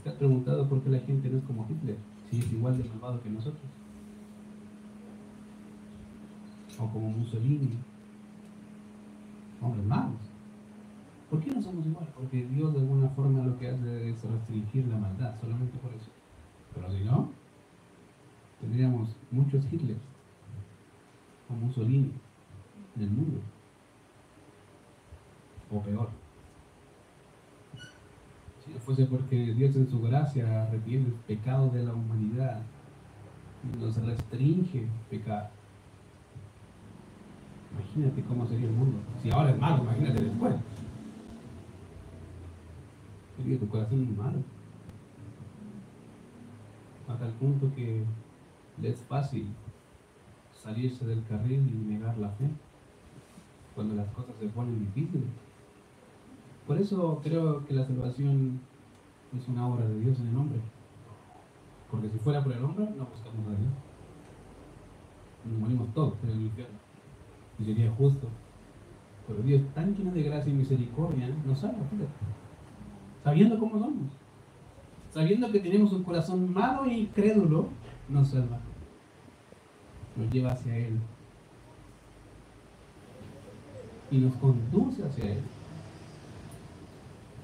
[SPEAKER 1] ¿Te has preguntado por qué la gente no es como Hitler? Si es igual de malvado que nosotros. O como Mussolini. Hombres malos. ¿Por qué no somos iguales? Porque Dios de alguna forma lo que hace es restringir la maldad, solamente por eso. Pero si no, tendríamos muchos Hitlers o Mussolini en el mundo. O peor. Si no fuese porque Dios en su gracia retiene el pecado de la humanidad y nos restringe pecar. Imagínate cómo sería el mundo. Si ahora es malo, imagínate después. Sería tu corazón malo. Hasta el punto que le es fácil salirse del carril y negar la fe cuando las cosas se ponen difíciles. Por eso creo que la salvación es una obra de Dios en el hombre. Porque si fuera por el hombre, no buscamos a Dios. Nos morimos todos en el infierno. Y sería justo. Pero Dios, tan lleno de gracia y misericordia, nos salva. Sabiendo cómo somos. Sabiendo que tenemos un corazón malo y crédulo, nos salva. Nos lleva hacia Él. Y nos conduce hacia Él.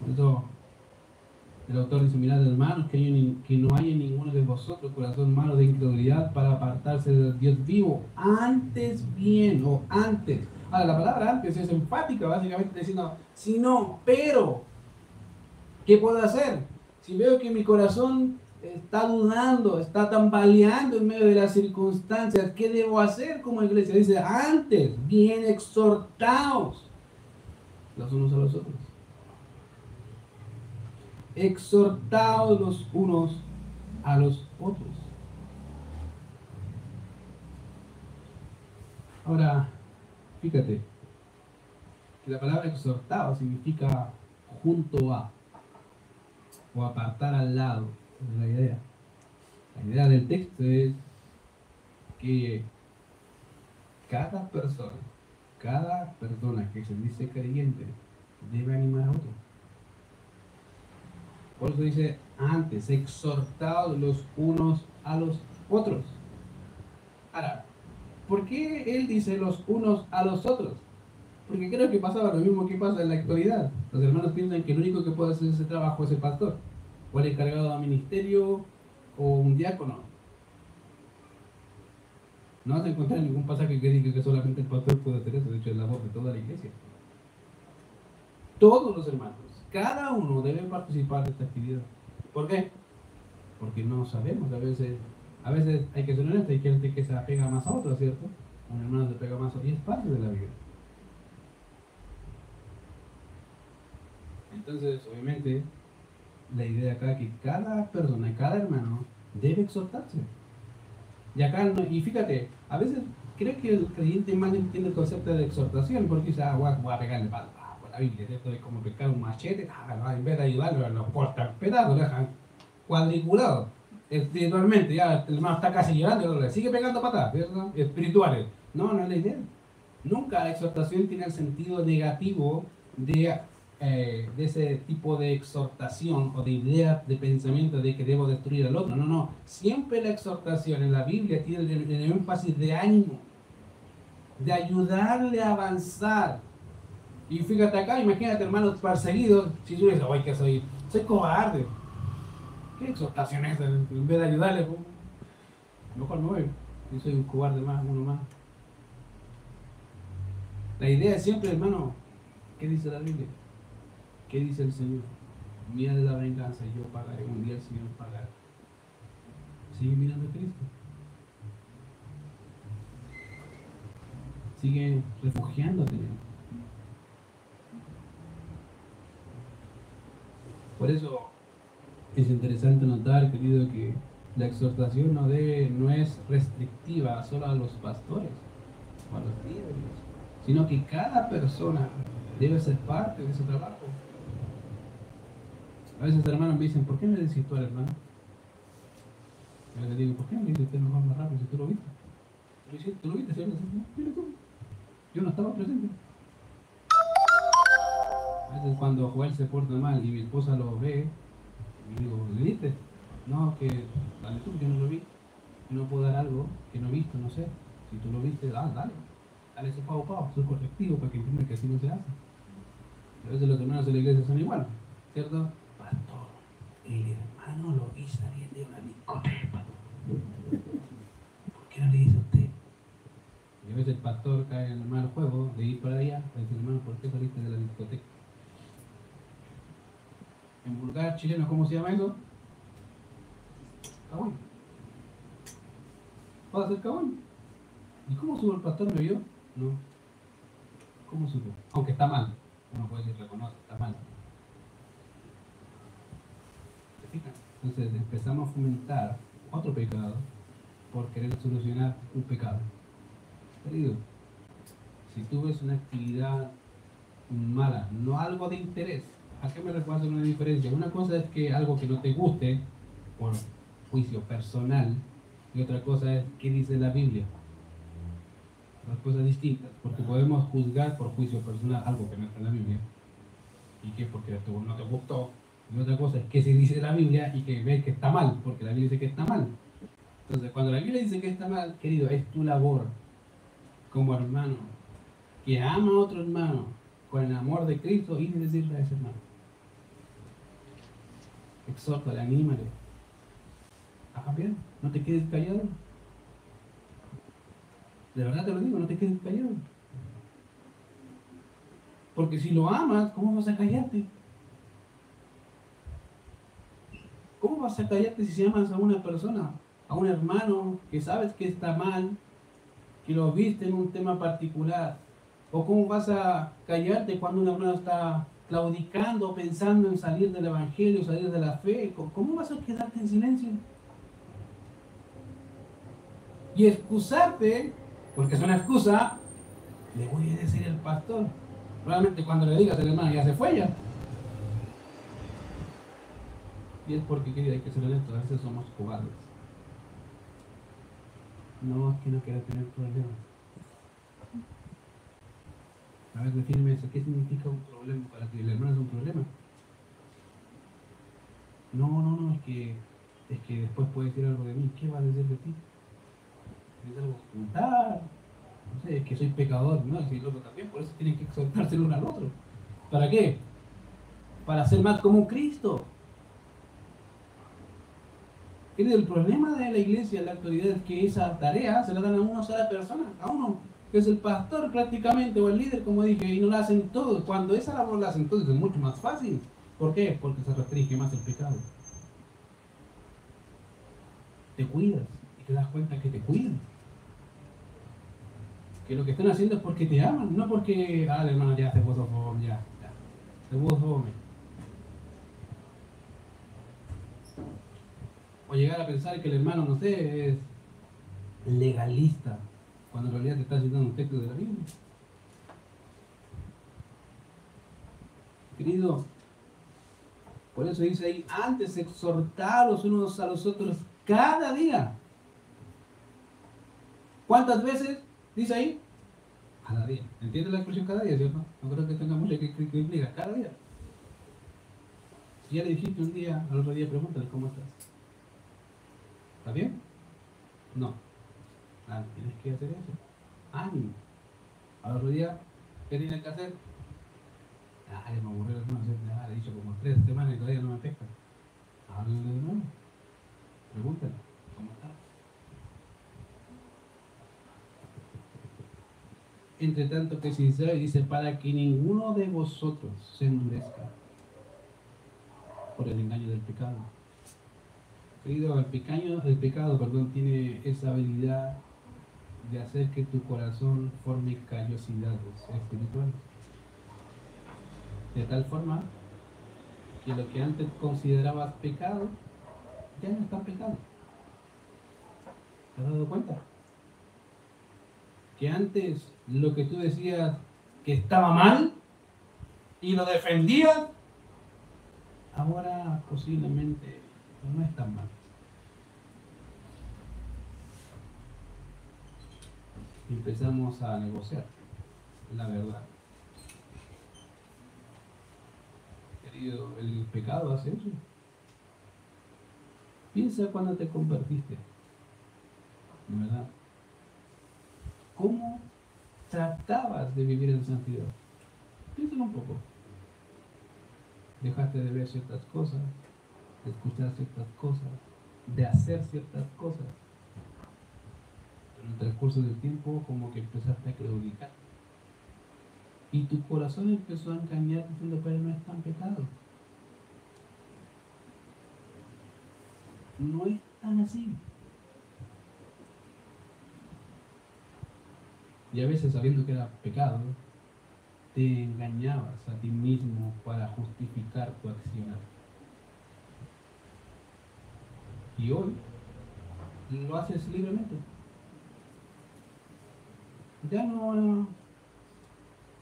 [SPEAKER 1] Por eso el autor dice, mirad hermanos, que, no haya en ninguno de vosotros corazón malo de incredulidad para apartarse del Dios vivo. Antes bien, o antes. Ahora, la palabra antes es enfática, básicamente diciendo, si no, pero, ¿qué puedo hacer? Si veo que mi corazón está dudando, está tambaleando en medio de las circunstancias, ¿qué debo hacer como iglesia? Dice, antes, bien exhortados los unos a los otros exhortados los unos a los otros. Ahora, fíjate, que la palabra exhortado significa junto a o apartar al lado de la idea. La idea del texto es que cada persona, cada persona que se dice creyente debe animar a otro. Por eso dice antes, exhortados los unos a los otros. Ahora, ¿por qué él dice los unos a los otros? Porque creo que pasaba lo mismo que pasa en la actualidad. Los hermanos piensan que el único que puede hacer ese trabajo es el pastor, o el encargado de ministerio, o un diácono. No vas a encontrar ningún pasaje que diga que solamente el pastor puede hacer eso, de hecho es la voz de toda la iglesia. Todos los hermanos cada uno debe participar de esta actividad. ¿Por qué? Porque no sabemos, a veces, a veces hay que ser honesto, hay gente que se apega más a otro, ¿cierto? Un hermano se pega más a otro y es parte de la vida. Entonces, obviamente, la idea acá que cada persona, cada hermano debe exhortarse. Y acá, y fíjate, a veces creo que el creyente más entiende el concepto de exhortación porque dice, ah, voy a, pegarle palo la Biblia, esto es como pescar un machete, ah, en vez de ayudarlo, lo cortan pedazos, lo dejan cuadriculado espiritualmente, ya el hermano está casi llorando, sigue pegando patas, espirituales. No, no es la idea. Nunca la exhortación tiene el sentido negativo de, eh, de ese tipo de exhortación o de idea de pensamiento de que debo destruir al otro. No, no. Siempre la exhortación en la Biblia tiene el, el énfasis de ánimo, de ayudarle a avanzar, y fíjate acá, imagínate hermanos perseguidos, si tú dices, oye, que soy, soy cobarde. ¿Qué exhortación es En vez de ayudarle, pues, mejor me. Yo soy un cobarde más, uno más. La idea es siempre, hermano, ¿qué dice la Biblia? ¿Qué dice el Señor? Mira de la venganza, yo pagaré, un día el Señor pagará. Sigue mirando a Cristo. Sigue refugiándote. Por eso es interesante notar, querido, que la exhortación no, debe, no es restrictiva solo a los pastores o a los líderes, sino que cada persona debe ser parte de ese trabajo. A veces hermanos me dicen, ¿por qué me decís tú al hermano? Yo le digo, ¿por qué me dices usted mejor más rápido si tú lo viste? ¿Tú lo viste? Yo no estaba presente. A veces cuando Joel se porta mal y mi esposa lo ve, y digo, ¿le viste? No, que dale tú, yo no lo vi. Yo no puedo dar algo que no he visto, no sé. Si tú lo viste, ah, dale. Dale ese pavo pavo, soy correctivo para que entiendan que así no se hace. A veces los hermanos de la iglesia son igual, ¿cierto? El hermano lo vi salir de una discoteca. ¿Por qué no le dice a usted? Y a veces el pastor cae en el mal juego de ir para allá, para decir, hermano, ¿por qué saliste de la discoteca? En vulgar chileno, ¿cómo se llama eso? Cabón. ¿Puedo hacer cabón? ¿Y cómo subo el pastor? ¿Me vio? No. ¿Cómo subo? Aunque está mal. Uno puede decir, reconoce, está mal. Entonces empezamos a fomentar otro pecado por querer solucionar un pecado. Querido, si tú ves una actividad mala, no algo de interés, ¿a qué me refiero una diferencia? Una cosa es que algo que no te guste, por juicio personal, y otra cosa es qué dice la Biblia. Dos cosas distintas, porque podemos juzgar por juicio personal algo que no está en la Biblia, y que porque no te gustó, y otra cosa es que se dice la Biblia y que ves que está mal, porque la Biblia dice que está mal. Entonces, cuando la Biblia dice que está mal, querido, es tu labor como hermano, que ama a otro hermano con el amor de Cristo y decirle a ese hermano. Exhórtale, anímale. Haga bien, no te quedes callado. De verdad te lo digo, no te quedes callado. Porque si lo amas, ¿cómo vas a callarte? ¿Cómo vas a callarte si amas a una persona, a un hermano que sabes que está mal, que lo viste en un tema particular? ¿O cómo vas a callarte cuando un hermano está claudicando, pensando en salir del Evangelio, salir de la fe? ¿Cómo vas a quedarte en silencio? Y excusarte, porque es una excusa, le voy a decir al pastor. Probablemente cuando le digas al hermano ya se fue ya. Y es porque, querida, hay que ser honesto, a veces somos cobardes. No, es que no quiero tener problemas. A ver, defíneme eso. ¿Qué significa un problema para ti? ¿El hermano es un problema? No, no, no, es que, es que después puede decir algo de mí. ¿Qué va a decir de ti? ¿Es algo ocultar? No sé, es que soy pecador. No, es el otro también, por eso tienen que exhortarse el uno al otro. ¿Para qué? Para ser más como Cristo. El problema de la iglesia, la autoridad, es que esa tarea se la dan a una sola persona, a uno, que es el pastor prácticamente, o el líder, como dije, y no la hacen todos. Cuando esa labor la hacen todos es mucho más fácil. ¿Por qué? Porque se restringe más el pecado. Te cuidas y te das cuenta que te cuidan. Que lo que están haciendo es porque te aman, no porque, ah, hermano, ya te puso ya, ya, te puso O llegar a pensar que el hermano, no sé, es legalista, cuando en realidad te está citando un texto de la Biblia. Querido, por eso dice ahí, antes exhortaros unos a los otros cada día. ¿Cuántas veces? Dice ahí. Cada día. ¿Entiendes la expresión cada día, cierto? No creo que tenga mucho que, que, implica. Cada día. Si ya le dijiste un día, al otro día pregúntale cómo estás. ¿Está bien? No. Ah, tienes que hacer eso. Ánimo. Al otro día, ¿qué tienes que hacer? Ah, ya me aburrió no hacer nada. Le he dicho como tres semanas y todavía no me pesca. Háblale de nuevo. Pregúntale, ¿cómo está? Entre tanto que sincero, y dice, para que ninguno de vosotros se endurezca por el engaño del pecado Querido, el, pequeño, el pecado perdón, tiene esa habilidad de hacer que tu corazón forme callosidades espirituales. De tal forma que lo que antes considerabas pecado, ya no está pecado. ¿Te has dado cuenta? que antes lo que tú decías que estaba mal y lo defendías, ahora posiblemente no es tan mal. Empezamos a negociar la verdad. Querido, el pecado hace eso. Piensa cuando te convertiste. ¿Verdad? ¿Cómo tratabas de vivir en santidad? Piénsalo un poco. Dejaste de ver ciertas cosas, de escuchar ciertas cosas, de hacer ciertas cosas. En el transcurso del tiempo, como que empezaste a claudicar. Y tu corazón empezó a engañar diciendo, pero no es tan pecado. No es tan así. Y a veces sabiendo que era pecado, te engañabas a ti mismo para justificar tu accionar. Y hoy lo haces libremente. Ya no, no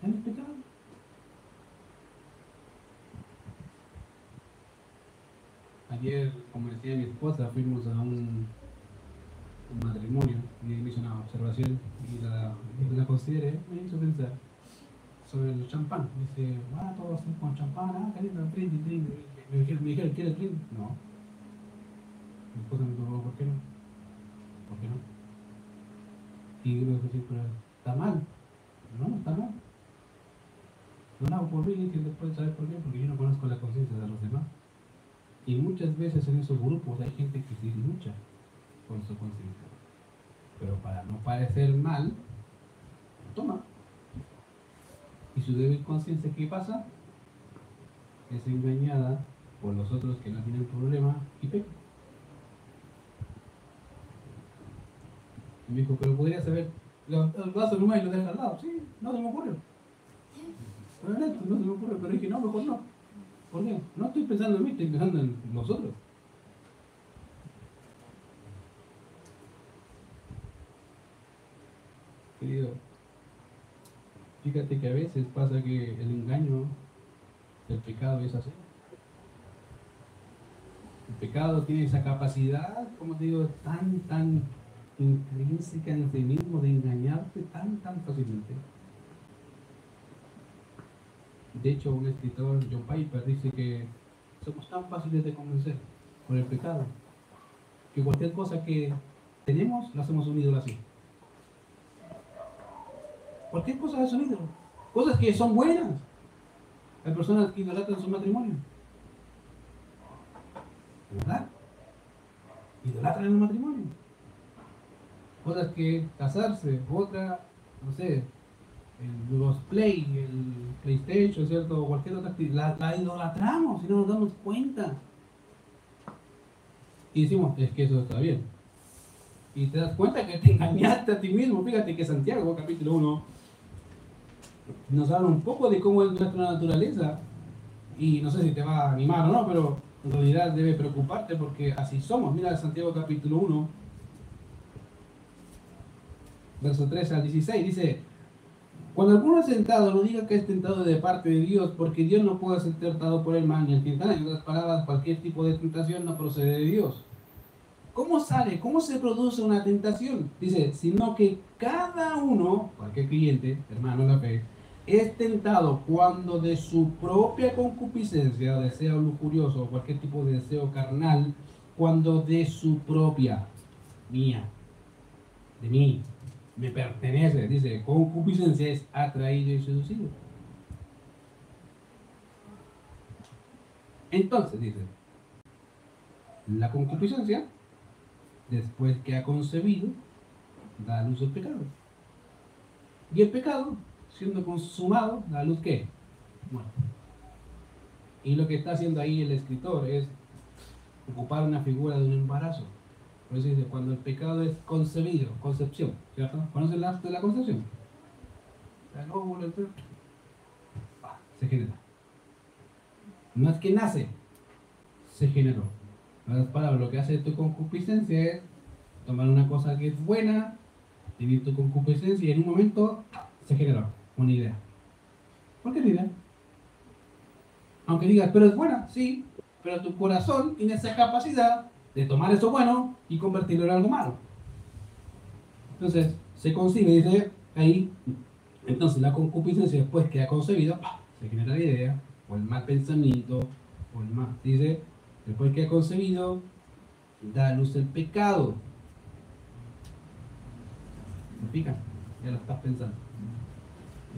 [SPEAKER 1] es pecado. Ayer, como decía mi esposa, fuimos a un, matrimonio y me hizo una observación y la, la consideré, me hizo pensar sobre el champán. Dice, ah, todos con champán, ah, qué lindo, brindis, brindis. Me dijeron, me dijeron, ¿quieres? No. Mi esposa me preguntó, ¿por qué no? ¿Por qué no? Y yo le pero está mal. No, está mal. No hago por mí, que después saber por qué, porque yo no conozco la conciencia de los demás. Y muchas veces en esos grupos hay gente que sí lucha con su conciencia. Pero para no parecer mal, toma. Y su débil conciencia, ¿qué pasa? Es engañada por los otros que no tienen problema y peca. Y me dijo, pero podría el vaso nomás y lo deja al lado. Sí, no se me ocurre. no se me ocurre, pero dije, no, mejor no. ¿Por? No estoy pensando en mí, estoy pensando en nosotros. Querido, fíjate que a veces pasa que el engaño del pecado es así. El pecado tiene esa capacidad, como te digo, tan, tan intrínseca en sí mismo de engañarte tan, tan fácilmente. De hecho, un escritor, John Piper, dice que somos tan fáciles de convencer por el pecado que cualquier cosa que tenemos la hacemos un ídolo así. Cualquier cosa es un ídolo. Cosas que son buenas. Hay personas que idolatran su matrimonio. ¿Verdad? Idolatran el matrimonio. Cosas que casarse, otra, no sé, los Play, el PlayStation, ¿cierto? O cualquier otra actividad, la, idolatramos y no nos damos cuenta. Y decimos, es que eso está bien. Y te das cuenta que te engañaste a ti mismo. Fíjate que Santiago, capítulo 1, nos habla un poco de cómo es nuestra naturaleza. Y no sé si te va a animar o no, pero en realidad debe preocuparte porque así somos. Mira Santiago capítulo 1, verso 13 al 16, dice, cuando alguno es tentado, no diga que es tentado de parte de Dios, porque Dios no puede ser tentado por el mal ni el tentado. En otras palabras, cualquier tipo de tentación no procede de Dios. ¿Cómo sale? ¿Cómo se produce una tentación? Dice, sino que cada uno, cualquier cliente, hermano la fe, es tentado cuando de su propia concupiscencia, deseo lujurioso cualquier tipo de deseo carnal, cuando de su propia, mía, de mí, me pertenece, dice, concupiscencia es atraído y seducido. Entonces, dice, la concupiscencia, después que ha concebido, da a luz el pecado. Y el pecado, siendo consumado, da luz qué? Muerte. Y lo que está haciendo ahí el escritor es ocupar una figura de un embarazo por eso dice, cuando el pecado es concebido, concepción, ¿cierto? ¿Conocen acto de la concepción? El óvulo, el se genera. No es que nace, se generó. En otras palabras, lo que hace tu concupiscencia es tomar una cosa que es buena vivir tu concupiscencia y en un momento se generó una idea. ¿Por qué la idea? Aunque digas, pero es buena, sí, pero tu corazón tiene esa capacidad de tomar eso bueno y convertirlo en algo malo. Entonces, se concibe, dice ahí, entonces la concupiscencia después que ha concebido, se genera la idea, o el mal pensamiento, o el mal, dice, después que ha concebido, da a luz el pecado. ¿Me pica? Ya lo estás pensando.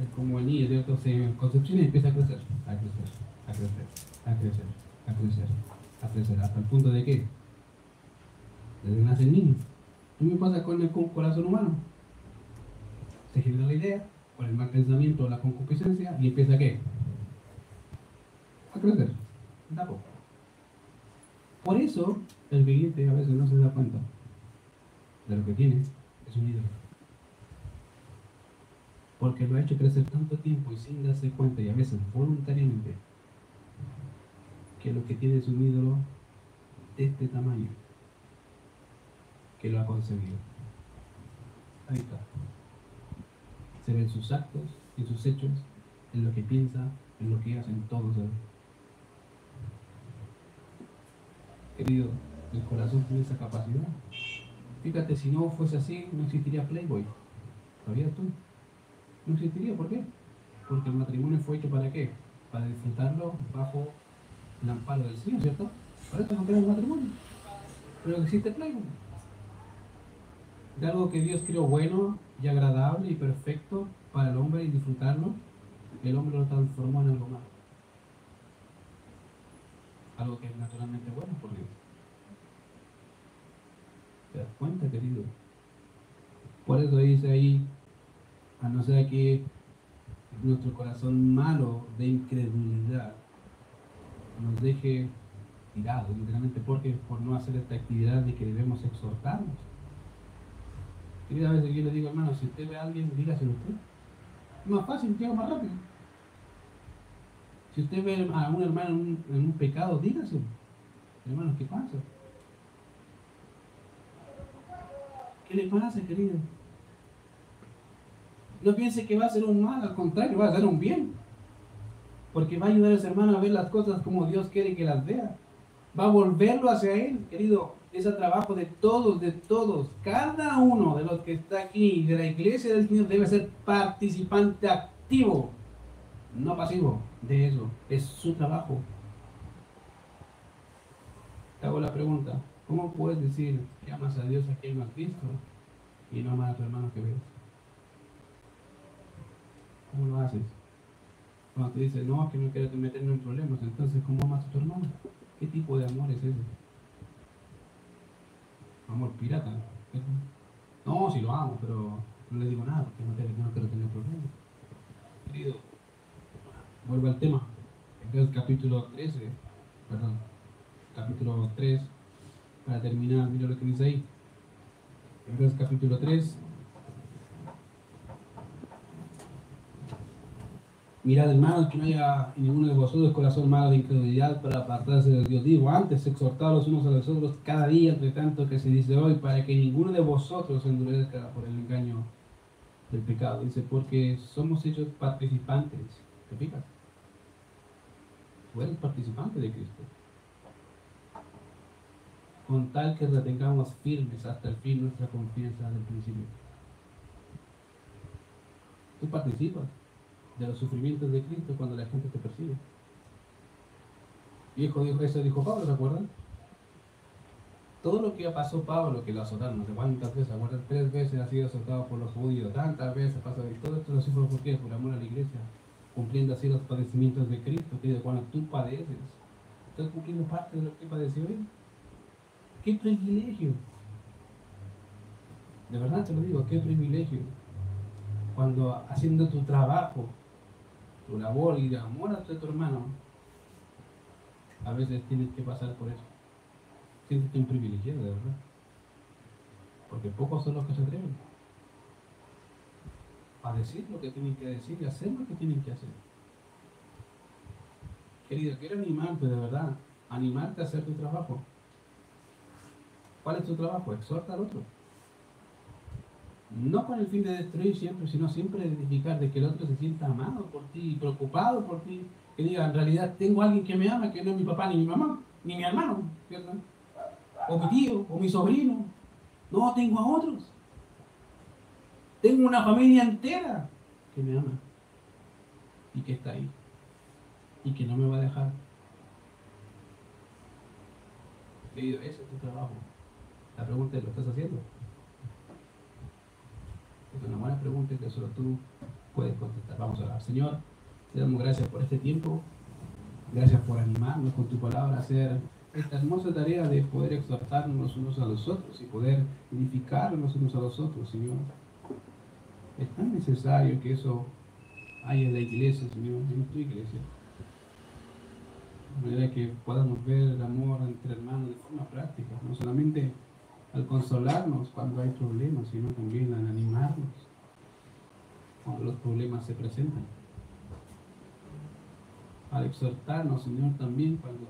[SPEAKER 1] Es como el niño, ¿cierto? Se concepción y empieza a crecer, a crecer, a crecer, a crecer, a crecer, a crecer, hasta el punto de que, desde que nace el niño, ¿qué me pasa con el corazón humano? Se genera la idea, con el mal pensamiento, la concupiscencia, y empieza a qué? A crecer, da. Por eso, el viviente a veces no se da cuenta de lo que tiene, es un ídolo porque lo ha hecho crecer tanto tiempo y sin darse cuenta y a veces voluntariamente que lo que tiene es un ídolo de este tamaño que lo ha concebido. Ahí está. Se ven sus actos, y sus hechos, en lo que piensa, en lo que hacen todos ellos. Querido, el corazón tiene esa capacidad. Fíjate, si no fuese así, no existiría Playboy. ¿Sabías tú? no existiría. ¿Por qué? Porque el matrimonio fue hecho para qué? Para disfrutarlo bajo el amparo del Señor, ¿cierto? Para eso no tenemos matrimonio. Pero existe Playboy. De algo que Dios creó bueno y agradable y perfecto para el hombre y disfrutarlo, el hombre lo transformó en algo malo. Algo que es naturalmente bueno por Dios. ¿Te das cuenta, querido? Por eso dice ahí a no ser que nuestro corazón malo de incredulidad nos deje tirados, literalmente, porque por no hacer esta actividad de que debemos exhortarnos. Querida, a veces yo le digo, hermano, si usted ve a alguien, dígaselo usted. Es más fácil, llega más rápido. Si usted ve a un hermano en un, en un pecado, dígaselo. Hermano, ¿qué pasa? ¿Qué le pasa, querido? No piense que va a ser un mal, al contrario, va a ser un bien. Porque va a ayudar a ese hermano a ver las cosas como Dios quiere que las vea. Va a volverlo hacia Él, querido. Es el trabajo de todos, de todos. Cada uno de los que está aquí, de la iglesia del Señor, debe ser participante activo, no pasivo de eso. Es su trabajo. Te hago la pregunta. ¿Cómo puedes decir que amas a Dios a quien no has visto y no amas a tu hermano que ves? ¿Cómo lo haces? Cuando te dice, no, que no quiero meterme en problemas, entonces, ¿cómo amas a tu hermano? ¿Qué tipo de amor es ese? Amor pirata. No, si lo amo, pero no le digo nada porque no, quiero tener problemas. Querido, vuelvo al tema. Entonces, capítulo 13, perdón, capítulo 3, para terminar, mira lo que dice ahí. Entonces, capítulo 3, Mirad, hermanos, que no haya ninguno de vosotros corazón malo de incredulidad para apartarse de Dios. Digo, antes exhortados los unos a los otros cada día, entre tanto que se dice hoy, para que ninguno de vosotros endurezca por el engaño del pecado. Dice, porque somos hechos participantes. ¿Te fijas? Tú eres participante de Cristo. Con tal que retengamos firmes hasta el fin nuestra confianza del principio. Tú participas de los sufrimientos de Cristo cuando la gente te persigue. Viejo dijo eso, dijo Pablo, ¿recuerdan? Todo lo que pasó Pablo, que lo azotaron, no sé cuántas veces, acuerdan, tres veces ha sido azotado por los judíos, tantas veces pasa, y todo esto lo sufre por qué, por amor a la iglesia, cumpliendo así los padecimientos de Cristo, que cuando tú padeces, estás cumpliendo parte de lo que padeció él. ¡Qué privilegio! De verdad te lo digo, qué privilegio. Cuando haciendo tu trabajo, tu labor y de amor a tu hermano, a veces tienes que pasar por eso. Siéntete un privilegiado, de verdad. Porque pocos son los que se atreven a decir lo que tienen que decir y hacer lo que tienen que hacer. Querido, quiero animarte de verdad, animarte a hacer tu trabajo. ¿Cuál es tu trabajo? Exhorta al otro. No con el fin de destruir siempre, sino siempre de edificar, de que el otro se sienta amado por ti, preocupado por ti, que diga, en realidad tengo a alguien que me ama, que no es mi papá ni mi mamá, ni mi hermano, o mi tío, o mi sobrino. No, tengo a otros. Tengo una familia entera que me ama y que está ahí y que no me va a dejar. Ese es tu trabajo. La pregunta es, ¿lo estás haciendo? Es una buena pregunta que solo tú puedes contestar. Vamos a orar. Señor, te damos gracias por este tiempo. Gracias por animarnos con tu palabra a hacer esta hermosa tarea de poder exhortarnos unos a los otros y poder edificarnos unos a los otros, Señor. Es tan necesario que eso haya en la iglesia, Señor, en tu iglesia. De manera que podamos ver el amor entre hermanos de forma práctica, no solamente al consolarnos cuando hay problemas, sino también al animarnos cuando los problemas se presentan. Al exhortarnos, Señor, también cuando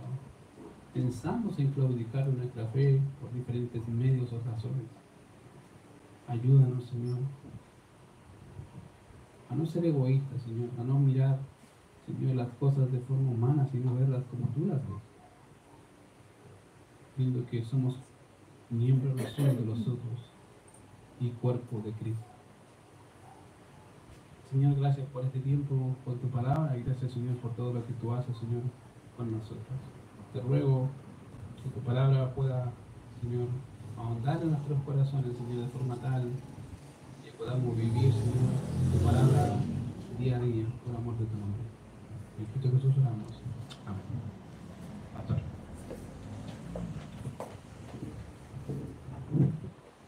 [SPEAKER 1] pensamos en claudicar nuestra fe por diferentes medios o razones. Ayúdanos, Señor, a no ser egoístas, Señor, a no mirar, Señor, las cosas de forma humana, sino verlas como tú las ves. Viendo que somos miembro no son de los otros y cuerpo de Cristo. Señor, gracias por este tiempo, por tu palabra y gracias, Señor, por todo lo que tú haces, Señor, con nosotros. Te ruego que tu palabra pueda, Señor, ahondar en nuestros corazones, Señor, de forma tal que podamos vivir, Señor, tu palabra día a día, por amor de tu nombre. En Cristo Jesús oramos. Amén.